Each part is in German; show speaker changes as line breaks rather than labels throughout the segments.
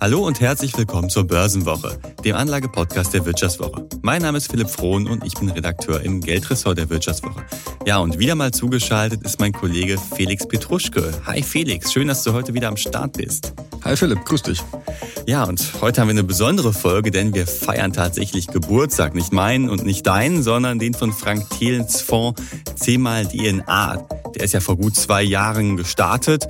Hallo und herzlich willkommen zur Börsenwoche, dem Anlagepodcast der Wirtschaftswoche. Mein Name ist Philipp Frohn und ich bin Redakteur im Geldressort der Wirtschaftswoche. Ja, und wieder mal zugeschaltet ist mein Kollege Felix Petruschke. Hi Felix, schön, dass du heute wieder am Start bist.
Hi Philipp, grüß dich.
Ja, und heute haben wir eine besondere Folge, denn wir feiern tatsächlich Geburtstag. Nicht meinen und nicht deinen, sondern den von Frank Thelens Fonds 10 mal DNA. Der ist ja vor gut zwei Jahren gestartet.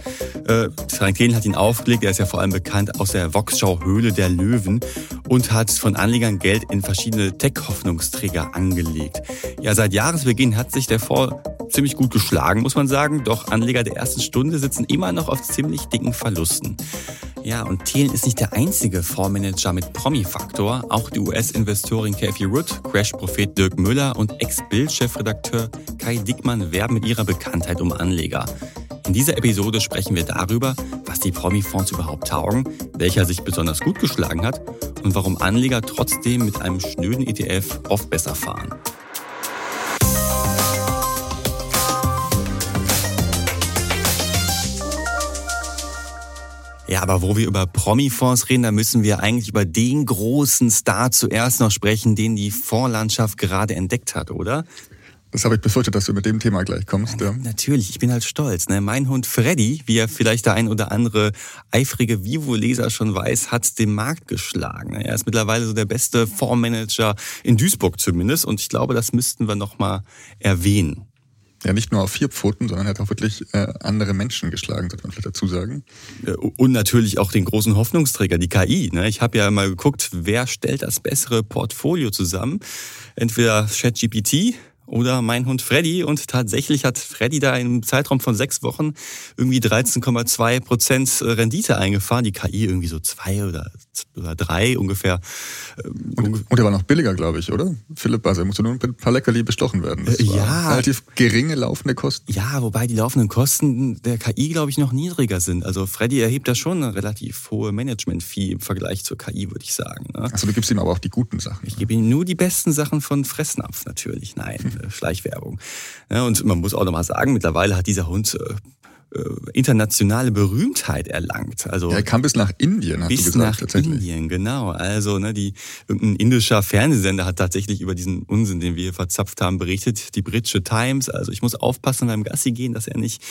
Äh, Frank Thelen hat ihn aufgelegt. Er ist ja vor allem bekannt aus der Voxschau Höhle der Löwen und hat von Anlegern Geld in verschiedene Tech-Hoffnungsträger angelegt. Ja, seit Jahresbeginn hat sich der Fonds ziemlich gut geschlagen, muss man sagen. Doch Anleger der ersten Stunde sitzen immer noch auf ziemlich dicken Verlusten. Ja, und Thelen ist nicht der einzige Fondsmanager mit Promi-Faktor. Auch die US-Investorin Kathy Root, Crash-Prophet Dirk Müller und Ex-Bild-Chefredakteur Kai Dickmann werben mit ihrer Bekanntheit um Anleger. In dieser Episode sprechen wir darüber, was die Promi-Fonds überhaupt taugen, welcher sich besonders gut geschlagen hat und warum Anleger trotzdem mit einem schnöden ETF oft besser fahren. Ja, aber wo wir über Promi-Fonds reden, da müssen wir eigentlich über den großen Star zuerst noch sprechen, den die Fondslandschaft gerade entdeckt hat, oder?
Das habe ich befürchtet, dass du mit dem Thema gleich kommst.
Ja, natürlich, ich bin halt stolz. Ne? Mein Hund Freddy, wie er vielleicht der ein oder andere eifrige Vivo-Leser schon weiß, hat den Markt geschlagen. Er ist mittlerweile so der beste Fondsmanager in Duisburg zumindest. Und ich glaube, das müssten wir nochmal erwähnen.
Ja, nicht nur auf vier Pfoten, sondern er hat auch wirklich äh, andere Menschen geschlagen, sollte man vielleicht dazu sagen.
Und natürlich auch den großen Hoffnungsträger, die KI. Ne? Ich habe ja mal geguckt, wer stellt das bessere Portfolio zusammen? Entweder ChatGPT oder mein Hund Freddy. Und tatsächlich hat Freddy da im Zeitraum von sechs Wochen irgendwie 13,2 Prozent Rendite eingefahren. Die KI irgendwie so zwei oder, oder drei ungefähr.
Ähm, und, und er war noch billiger, glaube ich, oder? Philipp, also er musste nur mit ein paar Leckerli bestochen werden. Das
ja.
Relativ geringe laufende Kosten.
Ja, wobei die laufenden Kosten der KI, glaube ich, noch niedriger sind. Also Freddy erhebt da schon eine relativ hohe Management-Fee im Vergleich zur KI, würde ich sagen. Ne?
Also du gibst ihm aber auch die guten Sachen.
Ich gebe ihm nur die besten Sachen von Fressnapf natürlich. Nein. Schleichwerbung. Ja, und man muss auch nochmal sagen, mittlerweile hat dieser Hund äh, internationale Berühmtheit erlangt. Also
ja, er kam bis nach Indien, hast
bis
du gesagt,
nach
tatsächlich.
Indien, genau. Also ne, die irgendein indischer Fernsehsender hat tatsächlich über diesen Unsinn, den wir hier verzapft haben, berichtet. Die britische Times. Also ich muss aufpassen beim Gassi gehen, dass er nicht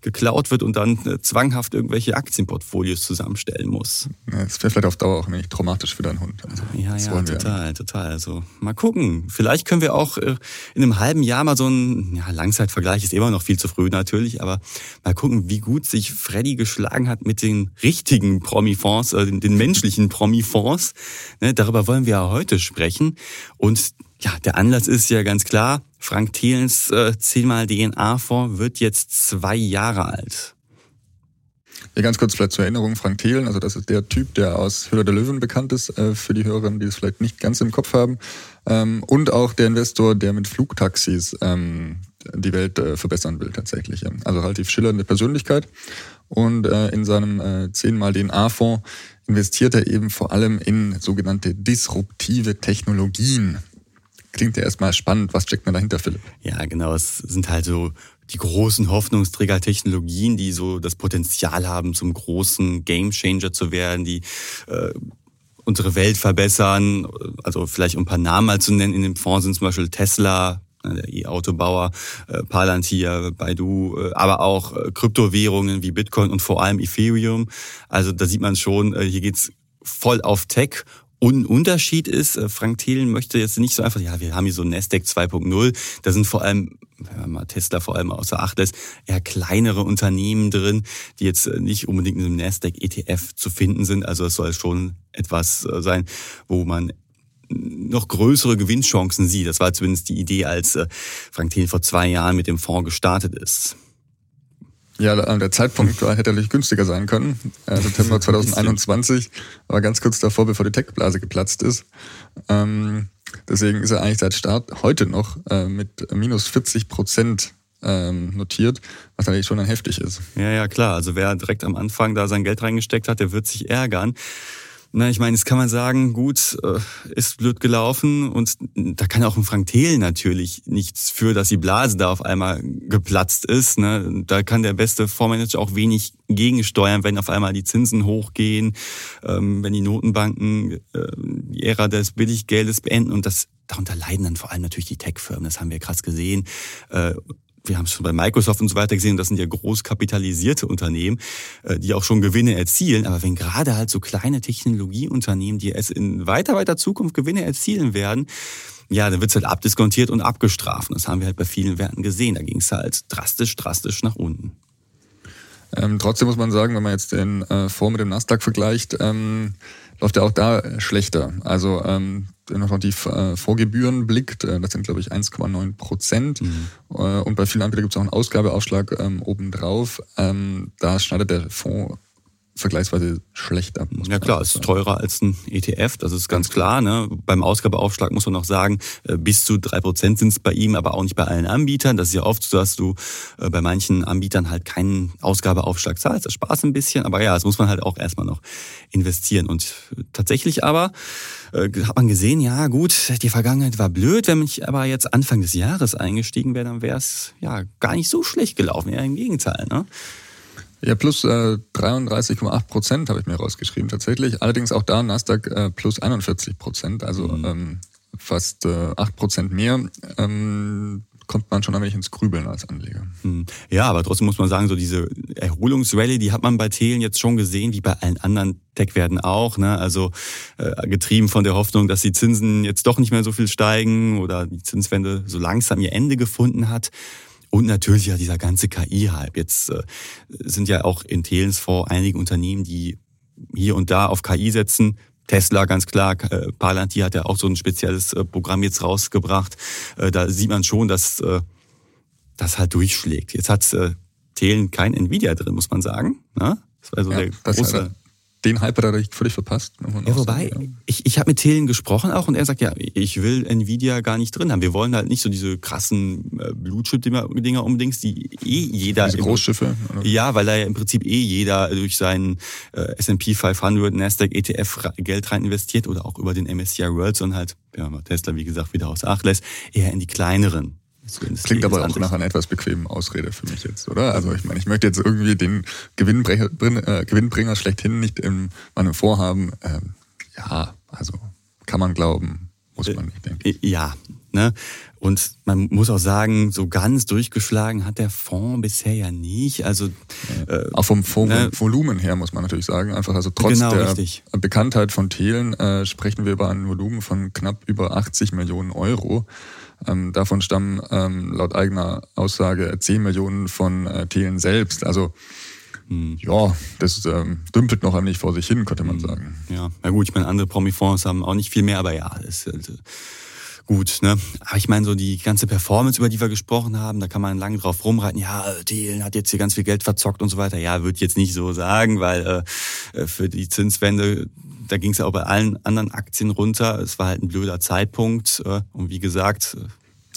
geklaut wird und dann äh, zwanghaft irgendwelche Aktienportfolios zusammenstellen muss.
Ja, das wäre vielleicht auf Dauer auch nicht traumatisch für deinen Hund.
Also, ja, ja, total, ja. total. Also mal gucken. Vielleicht können wir auch äh, in einem halben Jahr mal so ein ja, Langzeitvergleich ist immer noch viel zu früh natürlich, aber mal gucken gucken, wie gut sich Freddy geschlagen hat mit den richtigen Promi-Fonds, äh, den, menschlichen Promi-Fonds. Ne, darüber wollen wir ja heute sprechen. Und ja, der Anlass ist ja ganz klar. Frank Thielens äh, 10 mal DNA-Fonds wird jetzt zwei Jahre alt.
Ja, ganz kurz vielleicht zur Erinnerung, Frank Thelen, also das ist der Typ, der aus Höhle der Löwen bekannt ist, äh, für die Hörerinnen, die es vielleicht nicht ganz im Kopf haben. Ähm, und auch der Investor, der mit Flugtaxis ähm, die Welt äh, verbessern will tatsächlich. Also relativ schillernde Persönlichkeit. Und äh, in seinem äh, 10 mal DNA-Fonds investiert er eben vor allem in sogenannte disruptive Technologien. Klingt ja erstmal spannend. Was steckt man dahinter, Philipp?
Ja, genau. Es sind halt so die großen Hoffnungsträger Technologien, die so das Potenzial haben, zum großen Gamechanger zu werden, die äh, unsere Welt verbessern. Also vielleicht um ein paar Namen mal zu nennen in dem Fonds sind zum Beispiel Tesla, der E-Autobauer, äh, Palantir, Baidu, äh, aber auch äh, Kryptowährungen wie Bitcoin und vor allem Ethereum. Also da sieht man schon, äh, hier geht's voll auf Tech und Unterschied ist, äh, Frank Thelen möchte jetzt nicht so einfach, ja, wir haben hier so Nasdaq 2.0, da sind vor allem, wenn man mal Tesla vor allem außer Acht lässt, eher kleinere Unternehmen drin, die jetzt äh, nicht unbedingt in einem Nasdaq ETF zu finden sind. Also es soll schon etwas sein, wo man noch größere Gewinnchancen sieht. Das war zumindest die Idee, als äh, Frank Thelen vor zwei Jahren mit dem Fonds gestartet ist.
Ja, der Zeitpunkt hätte natürlich günstiger sein können. Äh, September 2021 war ganz kurz davor, bevor die Tech-Blase geplatzt ist. Ähm, deswegen ist er eigentlich seit Start heute noch äh, mit minus 40 Prozent ähm, notiert, was natürlich schon dann heftig ist.
Ja, ja, klar. Also wer direkt am Anfang da sein Geld reingesteckt hat, der wird sich ärgern. Na, ich meine, jetzt kann man sagen, gut, äh, ist blöd gelaufen und da kann auch ein Frank Thelen natürlich nichts für, dass die Blase da auf einmal geplatzt ist. Ne? Da kann der beste Fondsmanager auch wenig gegensteuern, wenn auf einmal die Zinsen hochgehen, ähm, wenn die Notenbanken äh, die Ära des Billiggeldes beenden und das darunter leiden dann vor allem natürlich die Tech-Firmen, das haben wir krass gesehen. Wir haben es schon bei Microsoft und so weiter gesehen, das sind ja groß kapitalisierte Unternehmen, äh, die auch schon Gewinne erzielen. Aber wenn gerade halt so kleine Technologieunternehmen, die es in weiter, weiter Zukunft Gewinne erzielen werden, ja, dann wird's halt abdiskontiert und abgestraft. Das haben wir halt bei vielen Werten gesehen. Da ging es halt drastisch, drastisch nach unten.
Ähm, trotzdem muss man sagen, wenn man jetzt den äh, Fonds mit dem Nasdaq vergleicht, ähm, läuft er auch da schlechter. Also ähm, wenn man noch die äh, Vorgebühren blickt, äh, das sind glaube ich 1,9 Prozent. Mhm. Äh, und bei vielen Anbietern gibt es auch einen Ausgabeaufschlag ähm, obendrauf. Ähm, da schneidet der Fonds vergleichsweise schlecht ab.
ja klar, es ist teurer als ein ETF, das ist ganz klar. Ne? Beim Ausgabeaufschlag muss man noch sagen, äh, bis zu drei Prozent sind es bei ihm, aber auch nicht bei allen Anbietern. Das ist ja oft so, dass du äh, bei manchen Anbietern halt keinen Ausgabeaufschlag zahlst. Das Spaß ein bisschen, aber ja, das muss man halt auch erstmal noch investieren. Und tatsächlich aber äh, hat man gesehen, ja gut, die Vergangenheit war blöd. Wenn ich aber jetzt Anfang des Jahres eingestiegen wäre, dann wäre es ja gar nicht so schlecht gelaufen. Eher im Gegenteil. Ne?
Ja, plus äh, 33,8 Prozent habe ich mir rausgeschrieben tatsächlich. Allerdings auch da Nasdaq äh, plus 41 Prozent, also mhm. ähm, fast äh, 8 Prozent mehr. Ähm, kommt man schon ein wenig ins Grübeln als Anleger.
Mhm. Ja, aber trotzdem muss man sagen, so diese Erholungsrallye, die hat man bei Thelen jetzt schon gesehen, wie bei allen anderen Tech-Werten auch. Ne? Also äh, getrieben von der Hoffnung, dass die Zinsen jetzt doch nicht mehr so viel steigen oder die Zinswende so langsam ihr Ende gefunden hat. Und natürlich ja dieser ganze KI-Hype. Jetzt äh, sind ja auch in Thelens Fonds einige Unternehmen, die hier und da auf KI setzen. Tesla ganz klar, äh, Palantir hat ja auch so ein spezielles äh, Programm jetzt rausgebracht. Äh, da sieht man schon, dass äh, das halt durchschlägt. Jetzt hat äh, Thelen kein Nvidia drin, muss man sagen. Ne?
Das war so ja, der große den Hype hat er völlig verpasst.
Ja, wobei, sagen, ja. ich, ich habe mit Thelen gesprochen auch und er sagt, ja, ich will Nvidia gar nicht drin haben. Wir wollen halt nicht so diese krassen äh, Blutchip-Dinger unbedingt, die eh jeder...
Diese Großschiffe?
Oder? Ja, weil da ja im Prinzip eh jeder durch seinen äh, S&P 500, Nasdaq, ETF Geld rein investiert oder auch über den MSCI World, sondern halt, ja, Tesla, wie gesagt, wieder aus Acht lässt, eher in die kleineren
Klingt aber auch nach einer etwas bequemen Ausrede für mich jetzt, oder? Also ich meine, ich möchte jetzt irgendwie den Gewinnbringer, äh, Gewinnbringer schlechthin nicht in meinem Vorhaben. Ähm, ja, also kann man glauben, muss man nicht denken. Äh,
ja, ne? Und man muss auch sagen, so ganz durchgeschlagen hat der Fonds bisher ja nicht. Also
äh, auch vom ne? Volumen her muss man natürlich sagen. Einfach also trotz genau, der richtig. Bekanntheit von Thelen äh, sprechen wir über ein Volumen von knapp über 80 Millionen Euro. Ähm, davon stammen ähm, laut eigener Aussage 10 Millionen von äh, Thelen selbst. Also hm. ja, das ähm, dümpelt noch wenig vor sich hin, könnte man hm. sagen.
Ja, na gut, ich meine, andere Promi-Fonds haben auch nicht viel mehr, aber ja, das ist halt, gut. Ne? Aber ich meine, so die ganze Performance, über die wir gesprochen haben, da kann man lange drauf rumreiten, ja, Thelen hat jetzt hier ganz viel Geld verzockt und so weiter. Ja, würde ich jetzt nicht so sagen, weil äh, für die Zinswende da ging es ja auch bei allen anderen Aktien runter. Es war halt ein blöder Zeitpunkt. Äh, und wie gesagt, äh,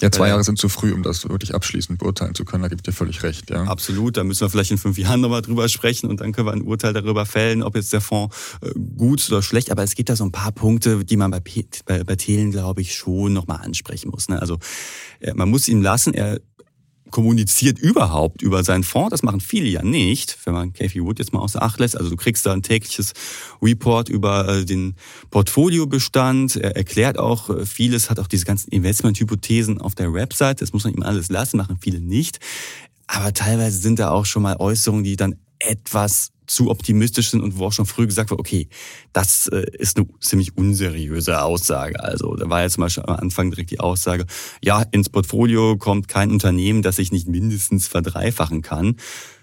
ja, zwei Jahre sind zu früh, um das wirklich abschließend beurteilen zu können. Da gibt ihr völlig recht. Ja.
Absolut. Da müssen wir vielleicht in fünf Jahren nochmal drüber sprechen und dann können wir ein Urteil darüber fällen, ob jetzt der Fonds äh, gut oder schlecht. Aber es gibt da so ein paar Punkte, die man bei, bei, bei Thelen, glaube ich, schon nochmal ansprechen muss. Ne? Also man muss ihn lassen. Er kommuniziert überhaupt über seinen Fonds. Das machen viele ja nicht, wenn man Kathy Wood jetzt mal außer Acht lässt. Also du kriegst da ein tägliches Report über äh, den Portfoliobestand. Er erklärt auch äh, vieles, hat auch diese ganzen Investmenthypothesen auf der Website. Das muss man ihm alles lassen, machen viele nicht. Aber teilweise sind da auch schon mal Äußerungen, die dann etwas zu optimistisch sind und wo auch schon früh gesagt wird, okay, das äh, ist eine ziemlich unseriöse Aussage. Also da war ja zum Beispiel am Anfang direkt die Aussage, ja, ins Portfolio kommt kein Unternehmen, das sich nicht mindestens verdreifachen kann.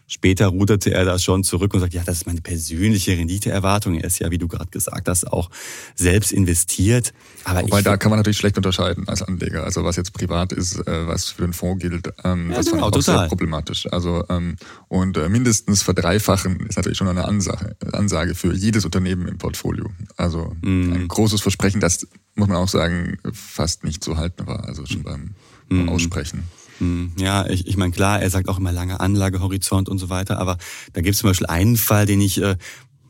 Später ruderte er da schon zurück und sagt, ja, das ist meine persönliche Renditeerwartung. Er ist ja, wie du gerade gesagt hast, auch selbst investiert.
Aber Wobei, da kann man natürlich schlecht unterscheiden als Anleger. Also was jetzt privat ist, äh, was für einen Fonds gilt, ähm, ja, das genau, fand ich auch sehr problematisch. Also ähm, und äh, mindestens verdreifachen ist natürlich schon eine Ansage, Ansage für jedes Unternehmen im Portfolio. Also mm. ein großes Versprechen, das muss man auch sagen, fast nicht zu halten war. Also schon beim, beim mm. Aussprechen.
Hm, ja, ich, ich meine, klar, er sagt auch immer lange Anlagehorizont und so weiter, aber da gibt es zum Beispiel einen Fall, den ich äh,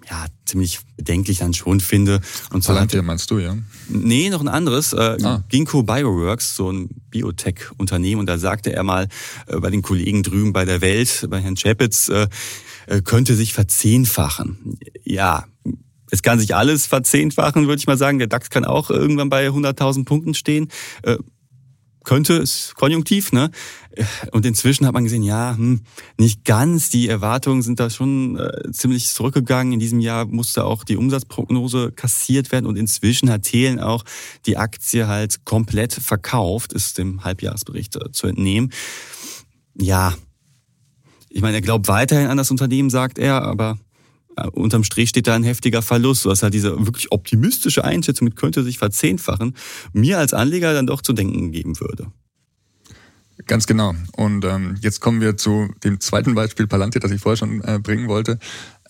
ja, ziemlich bedenklich dann schon finde.
Und zwar Palantir meinst du, ja?
Nee, noch ein anderes. Äh, ah. Ginkgo Bioworks, so ein Biotech-Unternehmen. Und da sagte er mal äh, bei den Kollegen drüben bei der Welt, bei Herrn Chapitz, äh, äh, könnte sich verzehnfachen. Ja, es kann sich alles verzehnfachen, würde ich mal sagen. Der DAX kann auch irgendwann bei 100.000 Punkten stehen. Könnte, ist konjunktiv, ne? Und inzwischen hat man gesehen, ja, hm, nicht ganz. Die Erwartungen sind da schon äh, ziemlich zurückgegangen. In diesem Jahr musste auch die Umsatzprognose kassiert werden und inzwischen hat Thelen auch die Aktie halt komplett verkauft, ist dem Halbjahresbericht äh, zu entnehmen. Ja, ich meine, er glaubt weiterhin an das Unternehmen, sagt er, aber unterm Strich steht da ein heftiger Verlust. Du hast halt diese wirklich optimistische Einschätzung mit könnte sich verzehnfachen, mir als Anleger dann doch zu denken geben würde.
Ganz genau. Und ähm, jetzt kommen wir zu dem zweiten Beispiel Palantir, das ich vorher schon äh, bringen wollte.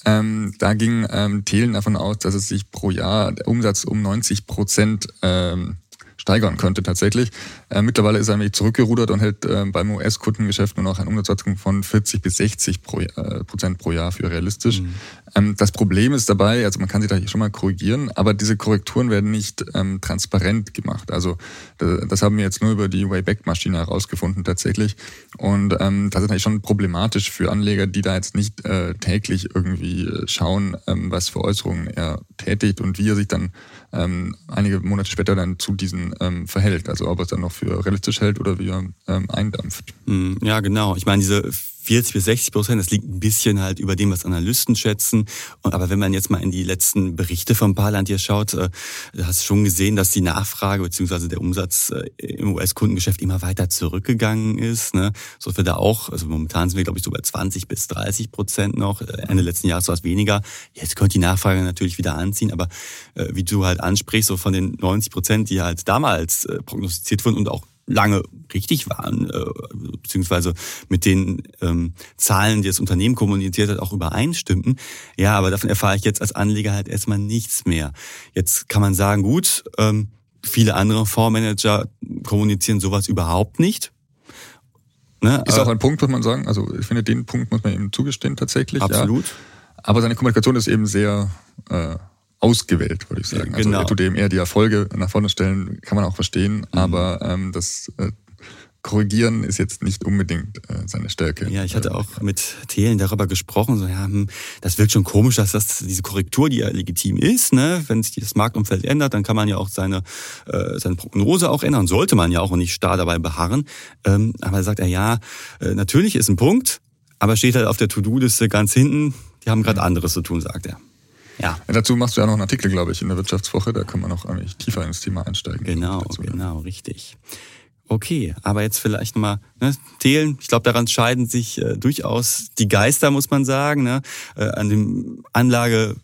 Ähm, da ging ähm, Thelen davon aus, dass es sich pro Jahr der Umsatz um 90 Prozent ähm, steigern könnte tatsächlich. Äh, mittlerweile ist er nämlich zurückgerudert und hält äh, beim US-Kundengeschäft nur noch ein Umsatzwachstum von 40 bis 60 pro, äh, Prozent pro Jahr für realistisch. Mhm. Ähm, das Problem ist dabei, also man kann sich da schon mal korrigieren, aber diese Korrekturen werden nicht ähm, transparent gemacht. Also das haben wir jetzt nur über die Wayback-Maschine herausgefunden tatsächlich. Und ähm, das ist natürlich schon problematisch für Anleger, die da jetzt nicht äh, täglich irgendwie äh, schauen, ähm, was für Äußerungen er tätigt und wie er sich dann ähm, einige Monate später dann zu diesen ähm, verhält. Also ob er es dann noch für realistisch hält oder wie er ähm, eindampft.
Hm, ja, genau. Ich meine, diese 40 bis 60 Prozent, das liegt ein bisschen halt über dem, was Analysten schätzen. Aber wenn man jetzt mal in die letzten Berichte von Parland hier schaut, äh, hast du schon gesehen, dass die Nachfrage bzw. der Umsatz äh, im US-Kundengeschäft immer weiter zurückgegangen ist. Ne? So wir da auch, also momentan sind wir glaube ich so bei 20 bis 30 Prozent noch. Äh, Ende letzten Jahres war es weniger. Jetzt könnte die Nachfrage natürlich wieder anziehen, aber wie du halt ansprichst, so von den 90 Prozent, die halt damals prognostiziert wurden und auch lange richtig waren, äh, beziehungsweise mit den ähm, Zahlen, die das Unternehmen kommuniziert hat, auch übereinstimmten. Ja, aber davon erfahre ich jetzt als Anleger halt erstmal nichts mehr. Jetzt kann man sagen, gut, ähm, viele andere Fondsmanager kommunizieren sowas überhaupt nicht.
Ne? Ist auch ein Punkt, muss man sagen. Also ich finde, den Punkt muss man ihm zugestehen tatsächlich.
Absolut.
Ja. Aber seine Kommunikation ist eben sehr äh, ausgewählt, würde ich sagen. Ja, genau. Also er tut eben eher die Erfolge nach vorne stellen, kann man auch verstehen, mhm. aber ähm, das äh, Korrigieren ist jetzt nicht unbedingt äh, seine Stärke.
Ja, ich hatte auch mit Thelen darüber gesprochen, so ja, hm, das wirkt schon komisch, dass das diese Korrektur, die ja legitim ist, ne, wenn sich das Marktumfeld ändert, dann kann man ja auch seine äh, seine Prognose auch ändern, sollte man ja auch nicht starr dabei beharren. Ähm, aber sagt er ja, äh, natürlich ist ein Punkt, aber steht halt auf der To-Do-Liste ganz hinten. Die haben gerade anderes zu tun, sagt er.
Ja. Dazu machst du ja noch einen Artikel, glaube ich, in der Wirtschaftswoche. Da kann man noch eigentlich tiefer ins Thema einsteigen.
Genau, genau, richtig. Okay, aber jetzt vielleicht nochmal, ne, Thelen, ich glaube, daran scheiden sich äh, durchaus die Geister, muss man sagen, ne, äh, an dem Anlage,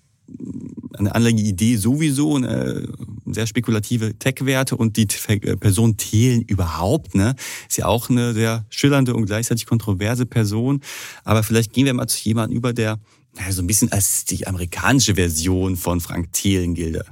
an der Anlageidee sowieso, ne, sehr spekulative Tech-Werte und die äh, Person Thelen überhaupt, ne, ist ja auch eine sehr schillernde und gleichzeitig kontroverse Person. Aber vielleicht gehen wir mal zu jemandem über, der ja, so ein bisschen als die amerikanische Version von Frank Thelen gilt.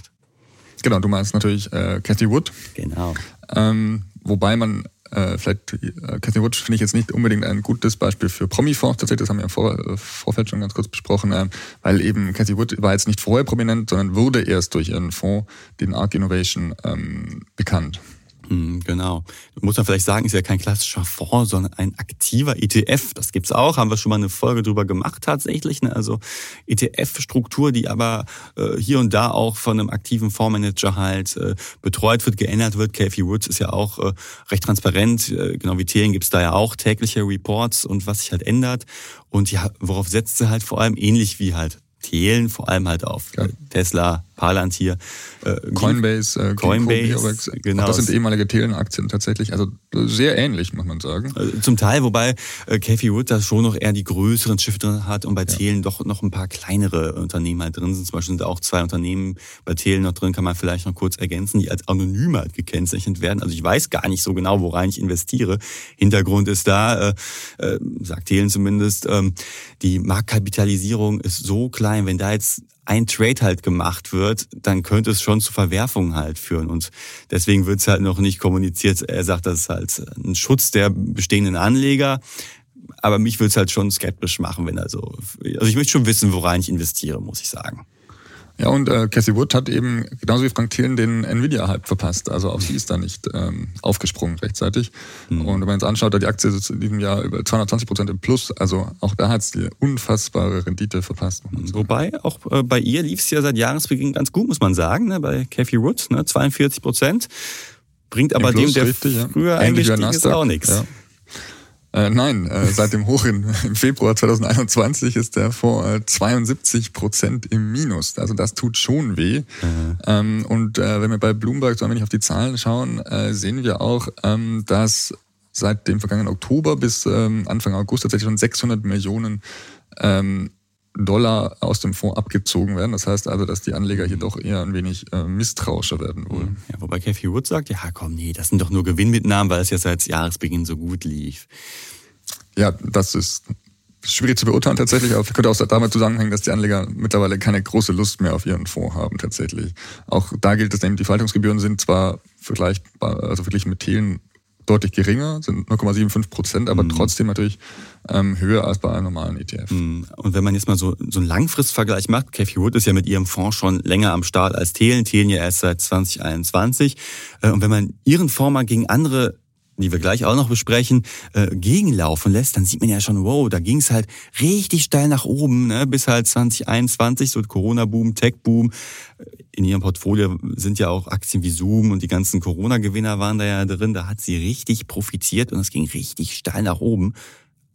Genau, du meinst natürlich äh, Cathy Wood.
Genau.
Ähm, wobei man äh, vielleicht, äh, Cathy Wood finde ich jetzt nicht unbedingt ein gutes Beispiel für Promi-Fonds, tatsächlich, das haben wir im Vor äh, Vorfeld schon ganz kurz besprochen, äh, weil eben Cathy Wood war jetzt nicht vorher prominent, sondern wurde erst durch ihren Fonds, den Arc Innovation, ähm, bekannt.
Hm, genau. Muss man vielleicht sagen, ist ja kein klassischer Fonds, sondern ein aktiver ETF. Das gibt's auch, haben wir schon mal eine Folge drüber gemacht tatsächlich. Ne? Also ETF-Struktur, die aber äh, hier und da auch von einem aktiven Fondsmanager halt äh, betreut wird, geändert wird. KFE Woods ist ja auch äh, recht transparent. Genau wie Thelen gibt's da ja auch tägliche Reports und was sich halt ändert. Und ja, worauf setzt sie halt vor allem ähnlich wie halt Thelen, vor allem halt auf ja. Tesla, Palantir.
Äh, Coinbase, äh,
Coinbase,
genau. das sind ehemalige Thelen-Aktien tatsächlich. Also sehr ähnlich, muss man sagen.
Also zum Teil, wobei äh, Cathy Wood da schon noch eher die größeren Schiffe drin hat und bei ja. Thelen doch noch ein paar kleinere Unternehmen halt drin sind. Zum Beispiel sind auch zwei Unternehmen bei Thelen noch drin, kann man vielleicht noch kurz ergänzen, die als anonym halt gekennzeichnet werden. Also ich weiß gar nicht so genau, worein ich investiere. Hintergrund ist da, äh, äh, sagt Thelen zumindest, ähm, die Marktkapitalisierung ist so klein, wenn da jetzt ein Trade halt gemacht wird, dann könnte es schon zu Verwerfungen halt führen. Und deswegen wird es halt noch nicht kommuniziert. Er sagt, das ist halt ein Schutz der bestehenden Anleger. aber mich würde es halt schon skeptisch machen, wenn er so. Also ich möchte schon wissen, worein ich investiere, muss ich sagen.
Ja, und äh, Cassie Wood hat eben genauso wie Frank Thielen den Nvidia-Hype verpasst. Also auch sie ist da nicht ähm, aufgesprungen rechtzeitig. Mhm. Und wenn man jetzt anschaut, da die Aktie ist in diesem Jahr über 220 Prozent im Plus. Also auch da hat sie unfassbare Rendite verpasst.
Wobei, auch äh, bei ihr lief es ja seit Jahresbeginn ganz gut, muss man sagen, ne? bei Cathy Wood, ne? 42 Prozent. Bringt aber dem, der richtig, früher ja. eingestiegen ist, auch nichts. Ja.
Äh, nein, äh, seit dem Hoch in, im Februar 2021 ist der Fonds äh, 72 Prozent im Minus. Also das tut schon weh. Mhm. Ähm, und äh, wenn wir bei Bloomberg so ein wenig auf die Zahlen schauen, sehen wir auch, ähm, dass seit dem vergangenen Oktober bis ähm, Anfang August tatsächlich schon 600 Millionen ähm, Dollar aus dem Fonds abgezogen werden. Das heißt also, dass die Anleger hier doch eher ein wenig äh, misstrauischer werden wohl.
Ja, wobei Cathy Wood sagt, ja komm, nee, das sind doch nur Gewinnmitnahmen, weil es ja seit Jahresbeginn so gut lief.
Ja, das ist schwierig zu beurteilen tatsächlich, aber könnte auch damit zusammenhängen, dass die Anleger mittlerweile keine große Lust mehr auf ihren Fonds haben tatsächlich. Auch da gilt es nämlich, die Verwaltungsgebühren sind zwar vergleichbar, also verglichen mit Thelen deutlich geringer, sind 0,75 Prozent, aber mhm. trotzdem natürlich ähm, höher als bei einem normalen ETF. Mhm.
Und wenn man jetzt mal so, so einen Langfristvergleich macht, Cathy Wood ist ja mit ihrem Fonds schon länger am Start als Thelen, Thelen ja erst seit 2021. Äh, und wenn man ihren Fonds mal gegen andere die wir gleich auch noch besprechen, äh, gegenlaufen lässt, dann sieht man ja schon, wow, da ging es halt richtig steil nach oben, ne, bis halt 2021, so Corona-Boom, Tech-Boom. In ihrem Portfolio sind ja auch Aktien wie Zoom und die ganzen Corona-Gewinner waren da ja drin. Da hat sie richtig profitiert und es ging richtig steil nach oben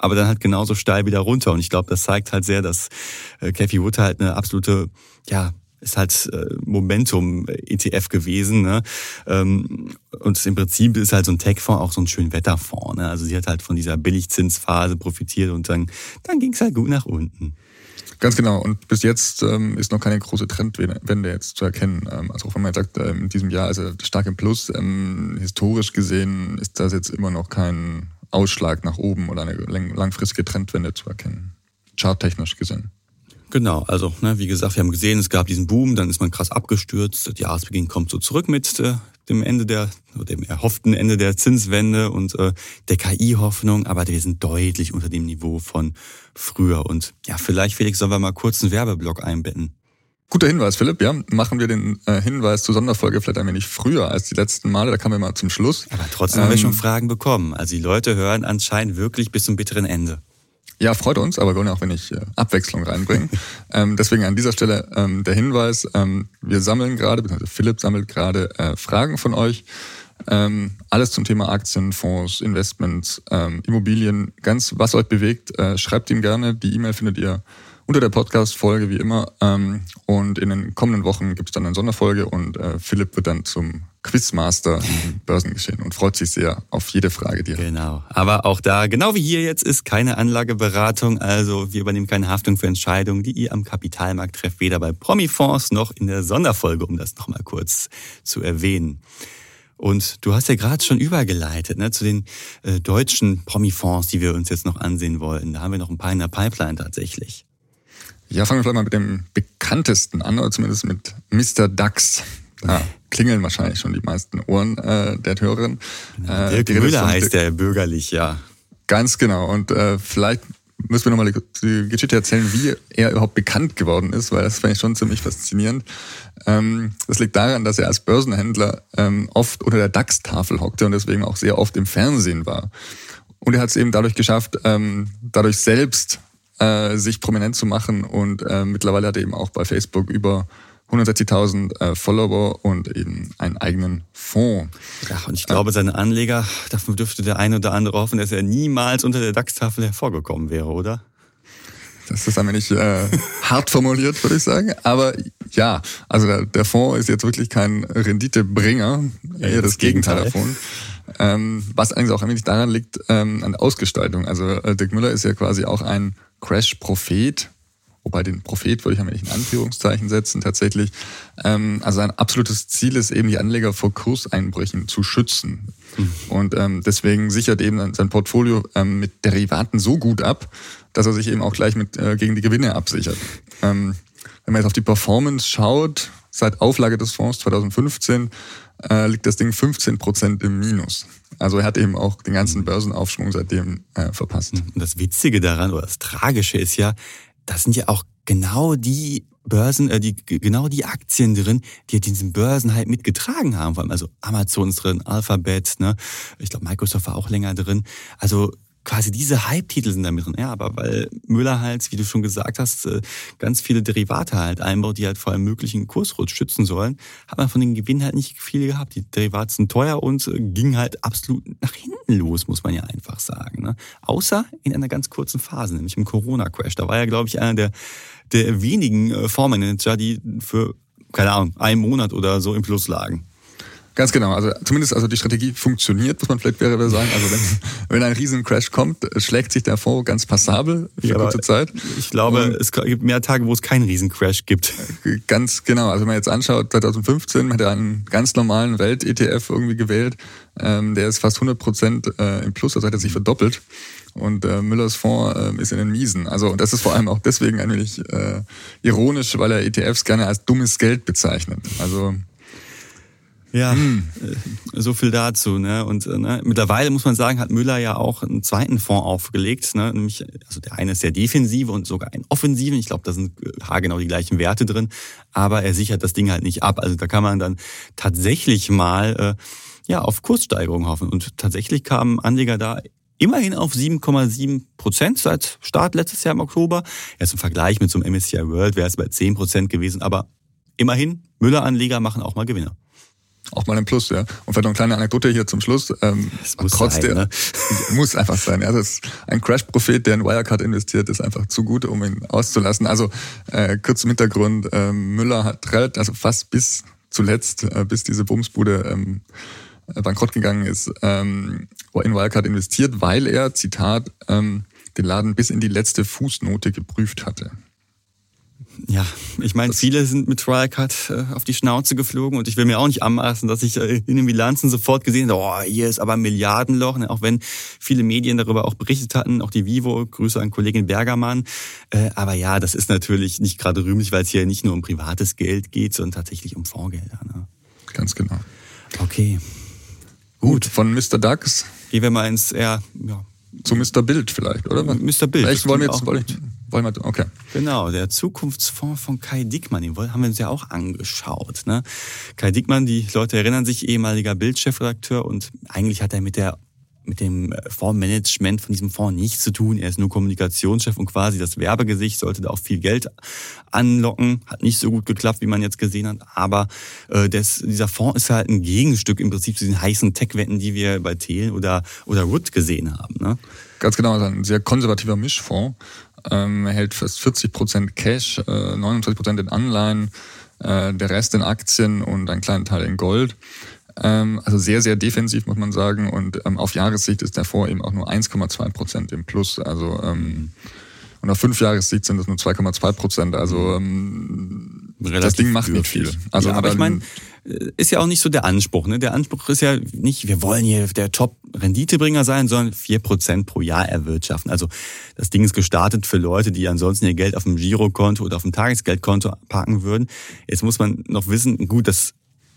aber dann halt genauso steil wieder runter. Und ich glaube, das zeigt halt sehr, dass äh, Cathy Wood halt eine absolute, ja, ist halt äh, Momentum-ETF gewesen. Ne? Ähm, und im Prinzip ist halt so ein Tech-Fonds auch so ein schön Wetterfonds. Ne? Also sie hat halt von dieser Billigzinsphase profitiert und dann, dann ging es halt gut nach unten.
Ganz genau. Und bis jetzt ähm, ist noch keine große Trendwende jetzt zu erkennen. Ähm, also auch wenn man sagt, ähm, in diesem Jahr ist er stark im Plus. Ähm, historisch gesehen ist das jetzt immer noch kein Ausschlag nach oben oder eine langfristige Trendwende zu erkennen. Charttechnisch gesehen.
Genau, also ne, wie gesagt, wir haben gesehen, es gab diesen Boom, dann ist man krass abgestürzt. Jahresbeginn kommt so zurück mit äh, dem Ende der, dem erhofften Ende der Zinswende und äh, der KI-Hoffnung, aber wir sind deutlich unter dem Niveau von früher. Und ja, vielleicht, Felix, sollen wir mal kurz einen Werbeblock einbetten.
Guter Hinweis, Philipp. Ja, machen wir den äh, Hinweis zur Sonderfolge vielleicht ein wenig früher als die letzten Male. Da kamen wir mal zum Schluss.
Aber trotzdem ähm, haben wir schon ähm, Fragen bekommen. Also die Leute hören anscheinend wirklich bis zum bitteren Ende.
Ja, freut uns, aber wir wollen auch wenn ich äh, Abwechslung reinbringen. ähm, deswegen an dieser Stelle ähm, der Hinweis, ähm, wir sammeln gerade, beziehungsweise Philipp sammelt gerade äh, Fragen von euch. Ähm, alles zum Thema Aktien, Fonds, Investments, ähm, Immobilien, ganz was euch bewegt, äh, schreibt ihm gerne. Die E-Mail findet ihr unter der Podcast-Folge wie immer. Ähm, und in den kommenden Wochen gibt es dann eine Sonderfolge und äh, Philipp wird dann zum Quizmaster im Börsengeschehen und freut sich sehr auf jede Frage, die
er Genau. Aber auch da, genau wie hier jetzt, ist keine Anlageberatung. Also wir übernehmen keine Haftung für Entscheidungen, die ihr am Kapitalmarkt trefft, weder bei Promifonds noch in der Sonderfolge, um das nochmal kurz zu erwähnen. Und du hast ja gerade schon übergeleitet ne, zu den äh, deutschen Promifonds, die wir uns jetzt noch ansehen wollen. Da haben wir noch ein paar in der Pipeline tatsächlich.
Ja, fangen wir vielleicht mal mit dem bekanntesten an, oder zumindest mit Mr. DAX. Da klingeln wahrscheinlich schon die meisten Ohren äh, der Hörerin.
Genau. Dirk äh, Müller heißt der bürgerlich, ja.
Ganz genau. Und äh, vielleicht müssen wir nochmal die, die Geschichte erzählen, wie er überhaupt bekannt geworden ist, weil das fand ich schon ziemlich faszinierend. Ähm, das liegt daran, dass er als Börsenhändler ähm, oft unter der DAX-Tafel hockte und deswegen auch sehr oft im Fernsehen war. Und er hat es eben dadurch geschafft, ähm, dadurch selbst äh, sich prominent zu machen. Und äh, mittlerweile hat er eben auch bei Facebook über 160.000 äh, Follower und eben einen eigenen Fonds.
Ja, und ich glaube, seine Anleger, dafür dürfte der eine oder andere hoffen, dass er niemals unter der DAX-Tafel hervorgekommen wäre, oder?
Das ist ein wenig äh, hart formuliert, würde ich sagen. Aber ja, also der, der Fonds ist jetzt wirklich kein Renditebringer, ja, eher das, das Gegenteil, davon. Ähm, was eigentlich auch ein wenig daran liegt, ähm, an Ausgestaltung. Also äh, Dirk Müller ist ja quasi auch ein Crash-Prophet, wobei den Prophet würde ich ein in Anführungszeichen setzen tatsächlich. Ähm, also ein absolutes Ziel ist eben, die Anleger vor Kurseinbrüchen zu schützen. Mhm. Und ähm, deswegen sichert eben sein Portfolio ähm, mit Derivaten so gut ab, dass er sich eben auch gleich mit äh, gegen die Gewinne absichert. Ähm, wenn man jetzt auf die Performance schaut, seit Auflage des Fonds 2015 äh, liegt das Ding 15 Prozent im Minus. Also er hat eben auch den ganzen Börsenaufschwung seitdem äh, verpasst.
Und das Witzige daran oder das Tragische ist ja, das sind ja auch genau die Börsen, äh, die genau die Aktien drin, die diesen Börsenhype mitgetragen haben. Vor allem also Amazon ist drin, Alphabet, ne, ich glaube Microsoft war auch länger drin. Also quasi diese Hype-Titel sind da mit drin. Ja, aber weil Müller halt, wie du schon gesagt hast, äh, ganz viele Derivate halt einbaut, die halt vor einem möglichen Kursrutsch schützen sollen, hat man von den Gewinnen halt nicht viel gehabt. Die Derivate sind teuer und äh, ging halt absolut nach hinten los, muss man ja einfach sagen. Ne? Außer in einer ganz kurzen Phase, nämlich im Corona-Crash. Da war ja, glaube ich, einer der, der wenigen äh, Fondsmanager, die für, keine Ahnung, einen Monat oder so im Plus lagen.
Ganz genau. Also zumindest also die Strategie funktioniert, muss man vielleicht wäre sagen. Also wenn, wenn ein riesen Crash kommt, schlägt sich der Fonds ganz passabel für ja, kurze Zeit.
Ich glaube, Und es gibt mehr Tage, wo es keinen riesen Crash gibt.
Ganz genau. Also wenn man jetzt anschaut, 2015 hat er einen ganz normalen Welt-ETF irgendwie gewählt. Ähm, der ist fast 100 Prozent äh, im Plus, also hat er sich verdoppelt. Und äh, Müllers Fonds äh, ist in den Miesen. Also das ist vor allem auch deswegen ein wenig äh, ironisch, weil er ETFs gerne als dummes Geld bezeichnet. Also
ja, hm. so viel dazu. Ne? Und äh, ne, mittlerweile muss man sagen, hat Müller ja auch einen zweiten Fonds aufgelegt. Ne? Nämlich, also der eine ist sehr defensive und sogar ein offensiven. Ich glaube, da sind äh, haargenau die gleichen Werte drin. Aber er sichert das Ding halt nicht ab. Also da kann man dann tatsächlich mal äh, ja auf Kurssteigerung hoffen. Und tatsächlich kamen Anleger da immerhin auf 7,7 Prozent seit Start letztes Jahr im Oktober. Jetzt im Vergleich mit so einem MSCI World wäre es bei 10 Prozent gewesen. Aber immerhin, Müller-Anleger machen auch mal Gewinner
auch mal ein Plus, ja. Und vielleicht noch eine kleine Anekdote hier zum Schluss. Ähm,
das muss trotzdem, sein, ne?
muss einfach sein. Ja, das ist ein Crash-Prophet, der in Wirecard investiert, ist einfach zu gut, um ihn auszulassen. Also äh, kurz zum Hintergrund: ähm, Müller hat relativ, also fast bis zuletzt, äh, bis diese Bumsbude ähm, bankrott gegangen ist, ähm, in Wirecard investiert, weil er, Zitat, ähm, den Laden bis in die letzte Fußnote geprüft hatte.
Ja, ich meine, viele sind mit Wirecard äh, auf die Schnauze geflogen und ich will mir auch nicht anmaßen, dass ich äh, in den Bilanzen sofort gesehen habe, oh, hier ist aber ein Milliardenloch, ne? auch wenn viele Medien darüber auch berichtet hatten, auch die Vivo, Grüße an Kollegin Bergermann. Äh, aber ja, das ist natürlich nicht gerade rühmlich, weil es hier nicht nur um privates Geld geht, sondern tatsächlich um Fondsgelder. Ne?
Ganz genau.
Okay.
Gut. Gut, von Mr. Dax.
Gehen wir mal ins eher, ja,
zu Mr. Bild vielleicht, oder?
Mr. Bild.
Vielleicht wollen wir jetzt, wollen, wollen wir, okay.
Genau, der Zukunftsfonds von Kai Dickmann, den haben wir uns ja auch angeschaut. Ne? Kai Dickmann, die Leute erinnern sich, ehemaliger Bildchefredakteur und eigentlich hat er mit der mit dem Fondsmanagement von diesem Fonds nichts zu tun. Er ist nur Kommunikationschef und quasi das Werbegesicht, sollte da auch viel Geld anlocken. Hat nicht so gut geklappt, wie man jetzt gesehen hat. Aber äh, das, dieser Fonds ist halt ein Gegenstück im Prinzip zu diesen heißen Tech-Wetten, die wir bei Thelen oder, oder Wood gesehen haben. Ne?
Ganz genau, also ein sehr konservativer Mischfonds. Ähm, er hält fast 40 Prozent Cash, äh, 29 Prozent in Anleihen, äh, der Rest in Aktien und ein kleiner Teil in Gold. Ähm, also sehr, sehr defensiv, muss man sagen. Und ähm, auf Jahressicht ist der Fonds eben auch nur 1,2 Prozent im Plus. Also ähm, und auf fünf Jahressicht sind es nur 2,2 Prozent. Also ähm, das Ding macht nicht viel. Also
ja, aber ich meine, ist ja auch nicht so der Anspruch. Ne? Der Anspruch ist ja nicht, wir wollen hier der Top-Renditebringer sein, sondern vier Prozent pro Jahr erwirtschaften. Also das Ding ist gestartet für Leute, die ansonsten ihr Geld auf dem Girokonto oder auf dem Tagesgeldkonto parken würden. Jetzt muss man noch wissen, gut, das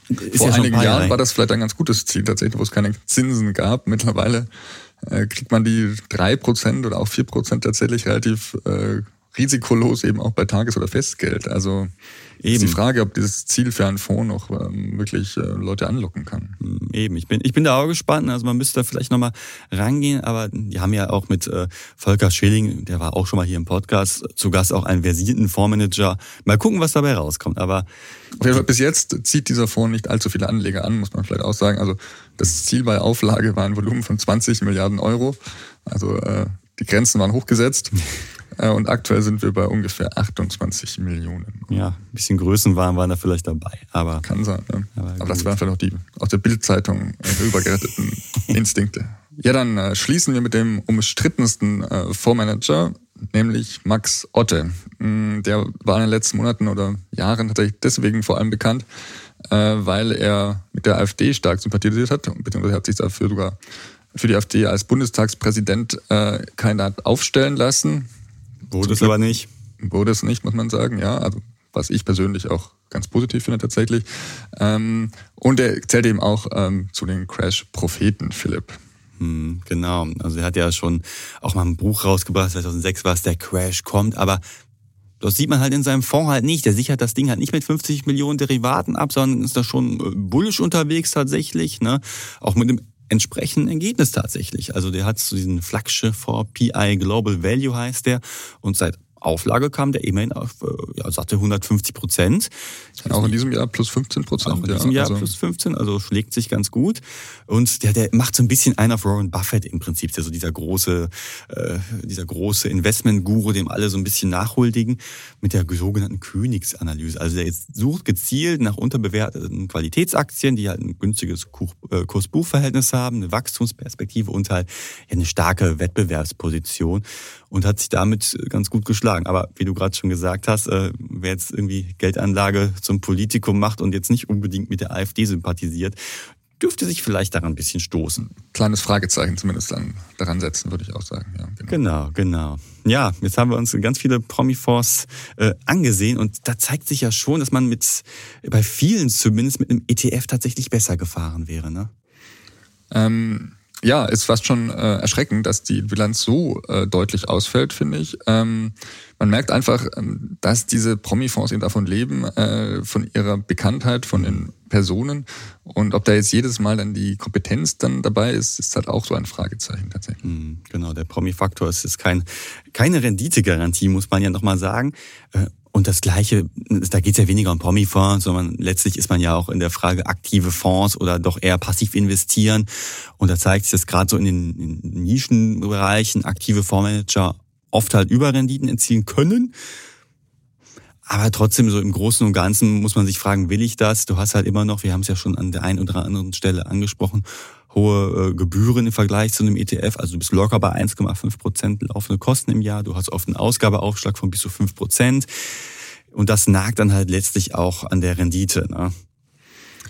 ist Vor ja einigen Jahren Jahre. war das vielleicht ein ganz gutes Ziel tatsächlich, wo es keine Zinsen gab. Mittlerweile äh, kriegt man die drei Prozent oder auch vier Prozent tatsächlich relativ äh, risikolos eben auch bei Tages- oder Festgeld. Also Eben. ist die Frage, ob dieses Ziel für einen Fonds noch ähm, wirklich äh, Leute anlocken kann.
Hm, eben, ich bin, ich bin da auch gespannt. Also man müsste da vielleicht nochmal rangehen, aber die haben ja auch mit äh, Volker Schilling, der war auch schon mal hier im Podcast, zu Gast auch einen versierten Fondsmanager. Mal gucken, was dabei rauskommt. Aber
auf jeden Fall, bis jetzt zieht dieser Fonds nicht allzu viele Anleger an, muss man vielleicht auch sagen. Also das Ziel bei Auflage war ein Volumen von 20 Milliarden Euro. Also äh, die Grenzen waren hochgesetzt. Äh, und aktuell sind wir bei ungefähr 28 Millionen.
Ja, ein bisschen Größenwahn waren da vielleicht dabei. Aber
Kann sein. Ne? Aber, aber das waren vielleicht noch die aus der Bildzeitung rübergeretteten Instinkte. Ja, dann äh, schließen wir mit dem umstrittensten äh, Fondsmanager, nämlich Max Otte. Mm, der war in den letzten Monaten oder Jahren tatsächlich deswegen vor allem bekannt, äh, weil er mit der AfD stark sympathisiert hat, beziehungsweise hat sich dafür sogar für die AfD als Bundestagspräsident äh, Kandidat aufstellen lassen.
Wurde es aber nicht.
Wurde es nicht, muss man sagen, ja. Also was ich persönlich auch ganz positiv finde tatsächlich. Ähm, und er zählt eben auch ähm, zu den Crash-Propheten, Philipp.
Hm, genau, also er hat ja schon auch mal ein Buch rausgebracht, 2006 war es, der Crash kommt, aber das sieht man halt in seinem Fonds halt nicht. Der sichert das Ding halt nicht mit 50 Millionen Derivaten ab, sondern ist da schon äh, bullisch unterwegs tatsächlich, ne? Auch mit dem entsprechenden Ergebnis tatsächlich. Also der hat so diesen Flaggschiff-Fonds PI Global Value heißt der und seit Auflage kam der immerhin auf, äh, ja, sagte 150 Prozent.
Auch in diesem Jahr plus 15 Prozent.
Auch in diesem Jahr also plus 15, also schlägt sich ganz gut. Und der, der macht so ein bisschen einen auf Warren Buffett im Prinzip, der so dieser große, äh, dieser große Investment-Guru, dem alle so ein bisschen nachhuldigen, mit der sogenannten Königsanalyse. Also der jetzt sucht gezielt nach unterbewerteten Qualitätsaktien, die halt ein günstiges äh, Kurs-Buch-Verhältnis haben, eine Wachstumsperspektive und halt eine starke Wettbewerbsposition und hat sich damit ganz gut geschlagen. Aber wie du gerade schon gesagt hast, äh, wer jetzt irgendwie Geldanlage zum Politikum macht und jetzt nicht unbedingt mit der AfD sympathisiert, dürfte sich vielleicht daran ein bisschen stoßen.
Kleines Fragezeichen zumindest dann daran setzen, würde ich auch sagen. Ja,
genau. genau, genau. Ja, jetzt haben wir uns ganz viele Promifonds äh, angesehen und da zeigt sich ja schon, dass man mit bei vielen zumindest mit einem ETF tatsächlich besser gefahren wäre. Ne?
Ähm, ja, ist fast schon äh, erschreckend, dass die Bilanz so äh, deutlich ausfällt, finde ich. Ähm, man merkt einfach, ähm, dass diese Promi-Fonds eben davon leben, äh, von ihrer Bekanntheit, von den Personen. Und ob da jetzt jedes Mal dann die Kompetenz dann dabei ist, ist halt auch so ein Fragezeichen tatsächlich.
Mhm, genau, der Promi-Faktor ist, ist kein, keine Renditegarantie, muss man ja nochmal sagen. Und das Gleiche, da geht es ja weniger um Promi-Fonds, sondern letztlich ist man ja auch in der Frage aktive Fonds oder doch eher passiv investieren. Und da zeigt sich das gerade so in den in Nischenbereichen, aktive Fondsmanager oft halt Überrenditen erzielen können. Aber trotzdem, so im Großen und Ganzen muss man sich fragen, will ich das? Du hast halt immer noch, wir haben es ja schon an der einen oder anderen Stelle angesprochen, hohe äh, Gebühren im Vergleich zu einem ETF. Also du bist locker bei 1,5 Prozent laufende Kosten im Jahr. Du hast oft einen Ausgabeaufschlag von bis zu 5 Prozent. Und das nagt dann halt letztlich auch an der Rendite. Ne?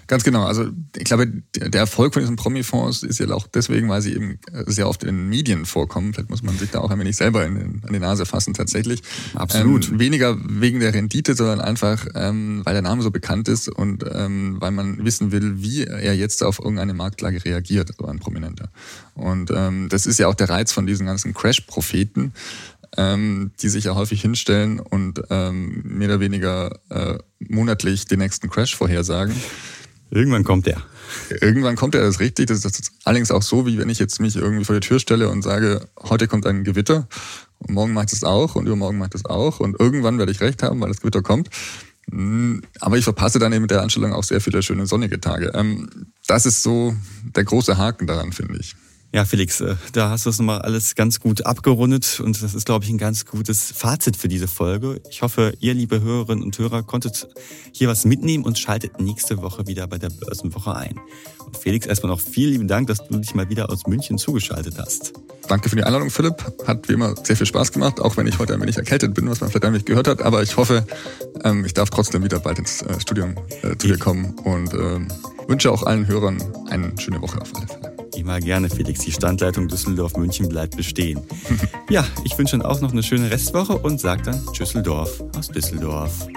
Ganz genau. Also ich glaube, der Erfolg von diesen Promi-Fonds ist ja auch deswegen, weil sie eben sehr oft in den Medien vorkommen. Vielleicht muss man sich da auch ein wenig selber in den, an die Nase fassen tatsächlich.
Absolut.
Ähm, weniger wegen der Rendite, sondern einfach, ähm, weil der Name so bekannt ist und ähm, weil man wissen will, wie er jetzt auf irgendeine Marktlage reagiert, so ein Prominenter. Und ähm, das ist ja auch der Reiz von diesen ganzen Crash-Propheten, ähm, die sich ja häufig hinstellen und ähm, mehr oder weniger äh, monatlich den nächsten Crash vorhersagen.
Irgendwann kommt er.
Irgendwann kommt er, das ist richtig. Das ist allerdings auch so, wie wenn ich jetzt mich irgendwie vor die Tür stelle und sage, heute kommt ein Gewitter und morgen macht es auch und übermorgen macht es auch und irgendwann werde ich recht haben, weil das Gewitter kommt. Hm, aber ich verpasse dann eben mit der Anstellung auch sehr viele schöne sonnige Tage. Ähm, das ist so der große Haken daran, finde ich.
Ja, Felix, äh, da hast du es nochmal alles ganz gut abgerundet und das ist, glaube ich, ein ganz gutes Fazit für diese Folge. Ich hoffe, ihr, liebe Hörerinnen und Hörer, konntet hier was mitnehmen und schaltet nächste Woche wieder bei der Börsenwoche ein. Und Felix, erstmal noch vielen lieben Dank, dass du dich mal wieder aus München zugeschaltet hast.
Danke für die Einladung, Philipp. Hat wie immer sehr viel Spaß gemacht, auch wenn ich heute ein wenig erkältet bin, was man vielleicht ein wenig gehört hat. Aber ich hoffe, ähm, ich darf trotzdem wieder bald ins äh, Studium äh, zu dir kommen und ähm, wünsche auch allen Hörern eine schöne Woche auf alle Fälle.
Immer gerne, Felix. Die Standleitung Düsseldorf-München bleibt bestehen. ja, ich wünsche Ihnen auch noch eine schöne Restwoche und sage dann Tschüsseldorf aus Düsseldorf.